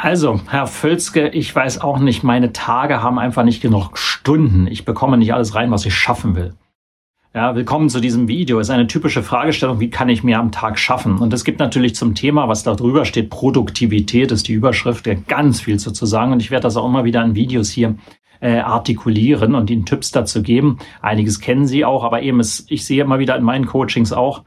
Also, Herr Völzke, ich weiß auch nicht, meine Tage haben einfach nicht genug Stunden. Ich bekomme nicht alles rein, was ich schaffen will. Ja, willkommen zu diesem Video. Es ist eine typische Fragestellung, wie kann ich mehr am Tag schaffen? Und es gibt natürlich zum Thema, was da drüber steht, Produktivität ist die Überschrift, ja ganz viel zu sagen. Und ich werde das auch immer wieder in Videos hier äh, artikulieren und Ihnen Tipps dazu geben. Einiges kennen Sie auch, aber eben, ist, ich sehe immer wieder in meinen Coachings auch,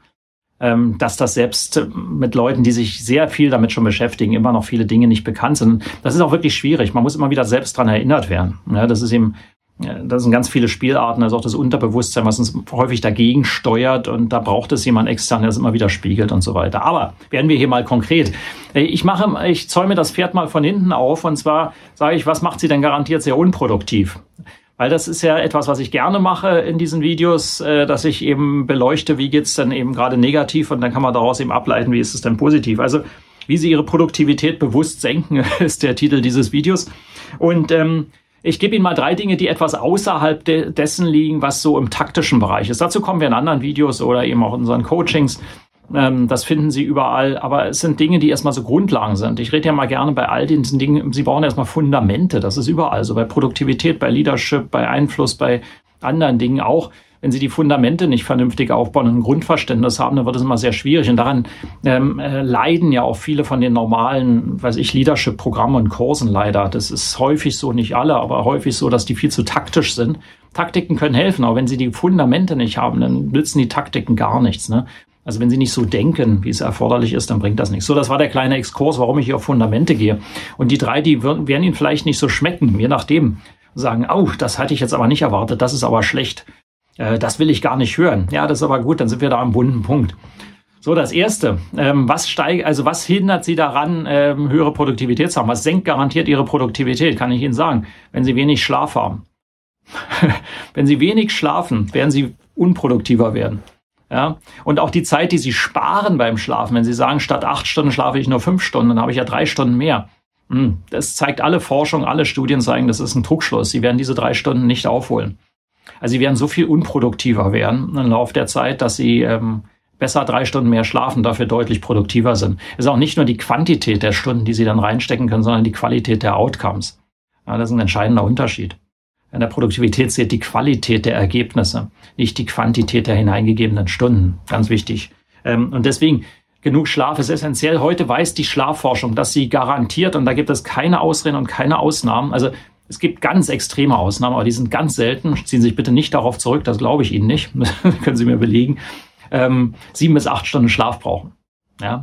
ähm, dass das selbst mit Leuten, die sich sehr viel damit schon beschäftigen, immer noch viele Dinge nicht bekannt sind. Das ist auch wirklich schwierig. Man muss immer wieder selbst dran erinnert werden. Ja, das ist eben das sind ganz viele Spielarten, also auch das Unterbewusstsein, was uns häufig dagegen steuert und da braucht es jemand extern, der das immer wieder spiegelt und so weiter. Aber werden wir hier mal konkret. Ich mache, ich zäume das Pferd mal von hinten auf und zwar sage ich, was macht sie denn garantiert sehr unproduktiv? Weil das ist ja etwas, was ich gerne mache in diesen Videos, äh, dass ich eben beleuchte, wie geht's denn eben gerade negativ und dann kann man daraus eben ableiten, wie ist es denn positiv. Also wie Sie Ihre Produktivität bewusst senken, ist der Titel dieses Videos. Und ähm, ich gebe Ihnen mal drei Dinge, die etwas außerhalb de dessen liegen, was so im taktischen Bereich ist. Dazu kommen wir in anderen Videos oder eben auch in unseren Coachings. Ähm, das finden Sie überall. Aber es sind Dinge, die erstmal so Grundlagen sind. Ich rede ja mal gerne bei all diesen Dingen, Sie brauchen erstmal Fundamente. Das ist überall so. Bei Produktivität, bei Leadership, bei Einfluss, bei anderen Dingen auch. Wenn Sie die Fundamente nicht vernünftig aufbauen und ein Grundverständnis haben, dann wird es immer sehr schwierig. Und daran ähm, äh, leiden ja auch viele von den normalen, weiß ich, Leadership-Programmen und Kursen leider. Das ist häufig so, nicht alle, aber häufig so, dass die viel zu taktisch sind. Taktiken können helfen, aber wenn Sie die Fundamente nicht haben, dann nützen die Taktiken gar nichts. Ne? Also wenn Sie nicht so denken, wie es erforderlich ist, dann bringt das nichts. So, das war der kleine Exkurs, warum ich hier auf Fundamente gehe. Und die drei, die werden Ihnen vielleicht nicht so schmecken, je nachdem. Sagen, oh, das hatte ich jetzt aber nicht erwartet, das ist aber schlecht. Äh, das will ich gar nicht hören. Ja, das ist aber gut, dann sind wir da am bunten Punkt. So, das erste. Ähm, was steigt, also was hindert Sie daran, ähm, höhere Produktivität zu haben? Was senkt garantiert Ihre Produktivität? Kann ich Ihnen sagen. Wenn Sie wenig Schlaf haben. Wenn Sie wenig schlafen, werden Sie unproduktiver werden. Ja? Und auch die Zeit, die Sie sparen beim Schlafen, wenn Sie sagen, statt acht Stunden schlafe ich nur fünf Stunden, dann habe ich ja drei Stunden mehr. Hm, das zeigt alle Forschung, alle Studien zeigen, das ist ein Trugschluss. Sie werden diese drei Stunden nicht aufholen. Also Sie werden so viel unproduktiver werden im Laufe der Zeit, dass Sie ähm, besser drei Stunden mehr schlafen, dafür deutlich produktiver sind. Es ist auch nicht nur die Quantität der Stunden, die Sie dann reinstecken können, sondern die Qualität der Outcomes. Ja, das ist ein entscheidender Unterschied. In der Produktivität zählt die Qualität der Ergebnisse, nicht die Quantität der hineingegebenen Stunden. Ganz wichtig. Ähm, und deswegen, genug Schlaf ist essentiell. Heute weiß die Schlafforschung, dass sie garantiert, und da gibt es keine Ausreden und keine Ausnahmen. Also es gibt ganz extreme Ausnahmen, aber die sind ganz selten. Ziehen Sie sich bitte nicht darauf zurück, das glaube ich Ihnen nicht. können Sie mir belegen. Ähm, sieben bis acht Stunden Schlaf brauchen. Ja,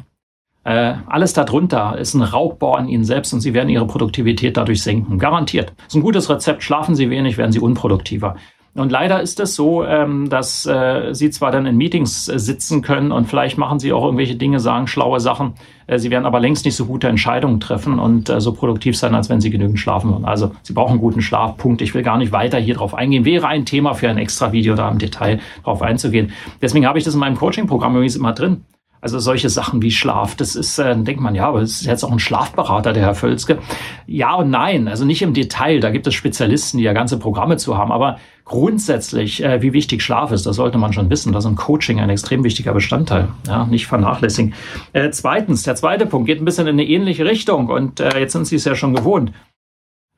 äh, alles darunter ist ein Raubbau an Ihnen selbst und Sie werden Ihre Produktivität dadurch senken. Garantiert. Ist ein gutes Rezept. Schlafen Sie wenig, werden Sie unproduktiver. Und leider ist es so, ähm, dass äh, Sie zwar dann in Meetings äh, sitzen können und vielleicht machen Sie auch irgendwelche Dinge, sagen schlaue Sachen. Äh, Sie werden aber längst nicht so gute Entscheidungen treffen und äh, so produktiv sein, als wenn Sie genügend schlafen würden. Also Sie brauchen guten Schlaf. Punkt. Ich will gar nicht weiter hier drauf eingehen. Wäre ein Thema für ein extra Video da im Detail drauf einzugehen. Deswegen habe ich das in meinem Coaching-Programm übrigens immer drin. Also solche Sachen wie Schlaf, das ist, äh, denkt man, ja, aber es ist jetzt auch ein Schlafberater, der Herr Völzke. Ja und nein, also nicht im Detail, da gibt es Spezialisten, die ja ganze Programme zu haben, aber grundsätzlich, äh, wie wichtig Schlaf ist, das sollte man schon wissen. Das ist im Coaching ein extrem wichtiger Bestandteil, ja, nicht vernachlässigen. Äh, zweitens, der zweite Punkt geht ein bisschen in eine ähnliche Richtung und äh, jetzt sind Sie es ja schon gewohnt.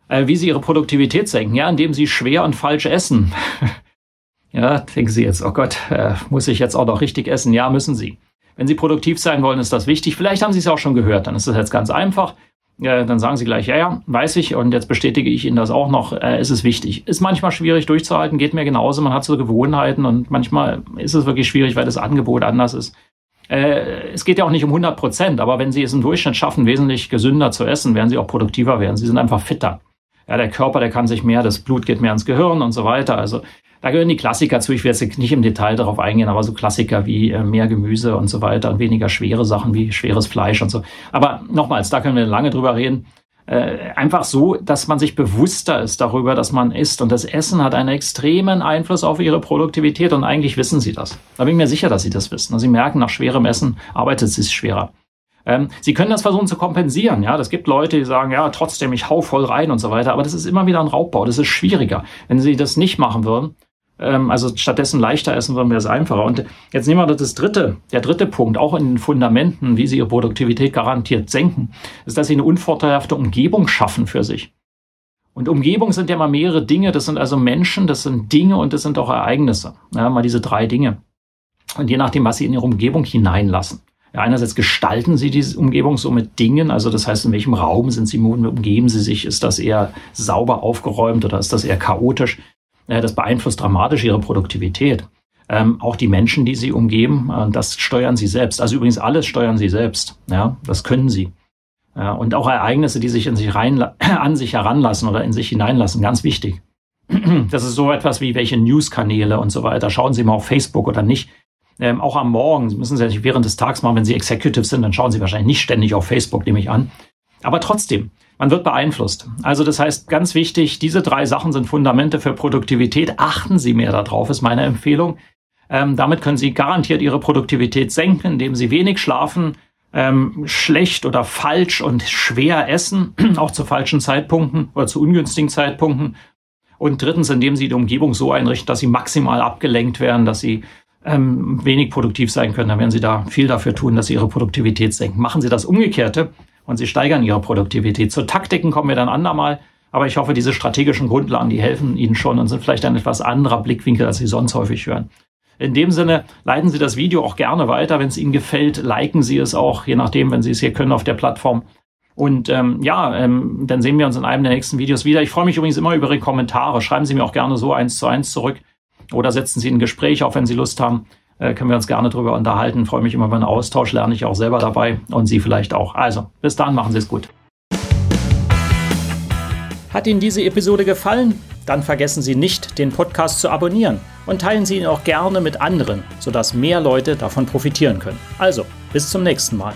Äh, wie Sie Ihre Produktivität senken, ja, indem Sie schwer und falsch essen. ja, denken Sie jetzt, oh Gott, äh, muss ich jetzt auch noch richtig essen? Ja, müssen Sie. Wenn Sie produktiv sein wollen, ist das wichtig. Vielleicht haben Sie es auch schon gehört, dann ist es jetzt ganz einfach. Äh, dann sagen Sie gleich, ja, ja, weiß ich und jetzt bestätige ich Ihnen das auch noch. Äh, ist es wichtig. Ist manchmal schwierig durchzuhalten, geht mir genauso. Man hat so Gewohnheiten und manchmal ist es wirklich schwierig, weil das Angebot anders ist. Äh, es geht ja auch nicht um 100 Prozent, aber wenn Sie es im Durchschnitt schaffen, wesentlich gesünder zu essen, werden Sie auch produktiver werden. Sie sind einfach fitter. Ja, der Körper, der kann sich mehr, das Blut geht mehr ins Gehirn und so weiter. Also da gehören die Klassiker zu. Ich werde jetzt nicht im Detail darauf eingehen, aber so Klassiker wie äh, mehr Gemüse und so weiter und weniger schwere Sachen wie schweres Fleisch und so. Aber nochmals, da können wir lange drüber reden. äh, einfach so, dass man sich bewusster ist darüber, dass man isst. Und das Essen hat einen extremen Einfluss auf ihre Produktivität und eigentlich wissen sie das. Da bin ich mir sicher, dass sie das wissen. Und sie merken, nach schwerem Essen arbeitet sie schwerer. Ähm, sie können das versuchen zu kompensieren. Ja, das gibt Leute, die sagen, ja, trotzdem, ich hau voll rein und so weiter. Aber das ist immer wieder ein Raubbau. Das ist schwieriger. Wenn sie das nicht machen würden, also stattdessen leichter essen würden, wäre es einfacher. Und jetzt nehmen wir das dritte, der dritte Punkt, auch in den Fundamenten, wie sie ihre Produktivität garantiert senken, ist, dass sie eine unvorteilhafte Umgebung schaffen für sich. Und Umgebung sind ja mal mehrere Dinge. Das sind also Menschen, das sind Dinge und das sind auch Ereignisse. Ja, mal diese drei Dinge. Und je nachdem, was sie in ihre Umgebung hineinlassen. Ja, einerseits gestalten sie diese Umgebung so mit Dingen, also das heißt, in welchem Raum sind sie, umgeben sie sich, ist das eher sauber aufgeräumt oder ist das eher chaotisch? Das beeinflusst dramatisch ihre Produktivität. Ähm, auch die Menschen, die sie umgeben, äh, das steuern sie selbst. Also übrigens alles steuern sie selbst. Ja, das können sie. Ja, und auch Ereignisse, die sich in sich rein, an sich heranlassen oder in sich hineinlassen, ganz wichtig. Das ist so etwas wie welche Newskanäle und so weiter. Schauen Sie mal auf Facebook oder nicht ähm, auch am Morgen, Sie müssen Sie ja nicht während des Tages machen, wenn Sie Executive sind, dann schauen Sie wahrscheinlich nicht ständig auf Facebook, nehme ich an. Aber trotzdem, man wird beeinflusst. Also das heißt, ganz wichtig, diese drei Sachen sind Fundamente für Produktivität. Achten Sie mehr darauf, ist meine Empfehlung. Ähm, damit können Sie garantiert Ihre Produktivität senken, indem Sie wenig schlafen, ähm, schlecht oder falsch und schwer essen, auch zu falschen Zeitpunkten oder zu ungünstigen Zeitpunkten. Und drittens, indem Sie die Umgebung so einrichten, dass Sie maximal abgelenkt werden, dass Sie ähm, wenig produktiv sein können, dann werden Sie da viel dafür tun, dass Sie Ihre Produktivität senken. Machen Sie das Umgekehrte und Sie steigern Ihre Produktivität. Zu Taktiken kommen wir dann andermal. Aber ich hoffe, diese strategischen Grundlagen, die helfen Ihnen schon und sind vielleicht ein etwas anderer Blickwinkel, als Sie sonst häufig hören. In dem Sinne, leiten Sie das Video auch gerne weiter. Wenn es Ihnen gefällt, liken Sie es auch, je nachdem, wenn Sie es hier können auf der Plattform. Und ähm, ja, ähm, dann sehen wir uns in einem der nächsten Videos wieder. Ich freue mich übrigens immer über Ihre Kommentare. Schreiben Sie mir auch gerne so eins zu eins zurück. Oder setzen Sie ein Gespräch auf, wenn Sie Lust haben. Äh, können wir uns gerne darüber unterhalten. Freue mich immer über einen Austausch, lerne ich auch selber dabei und Sie vielleicht auch. Also, bis dann, machen Sie es gut. Hat Ihnen diese Episode gefallen? Dann vergessen Sie nicht, den Podcast zu abonnieren und teilen Sie ihn auch gerne mit anderen, sodass mehr Leute davon profitieren können. Also, bis zum nächsten Mal.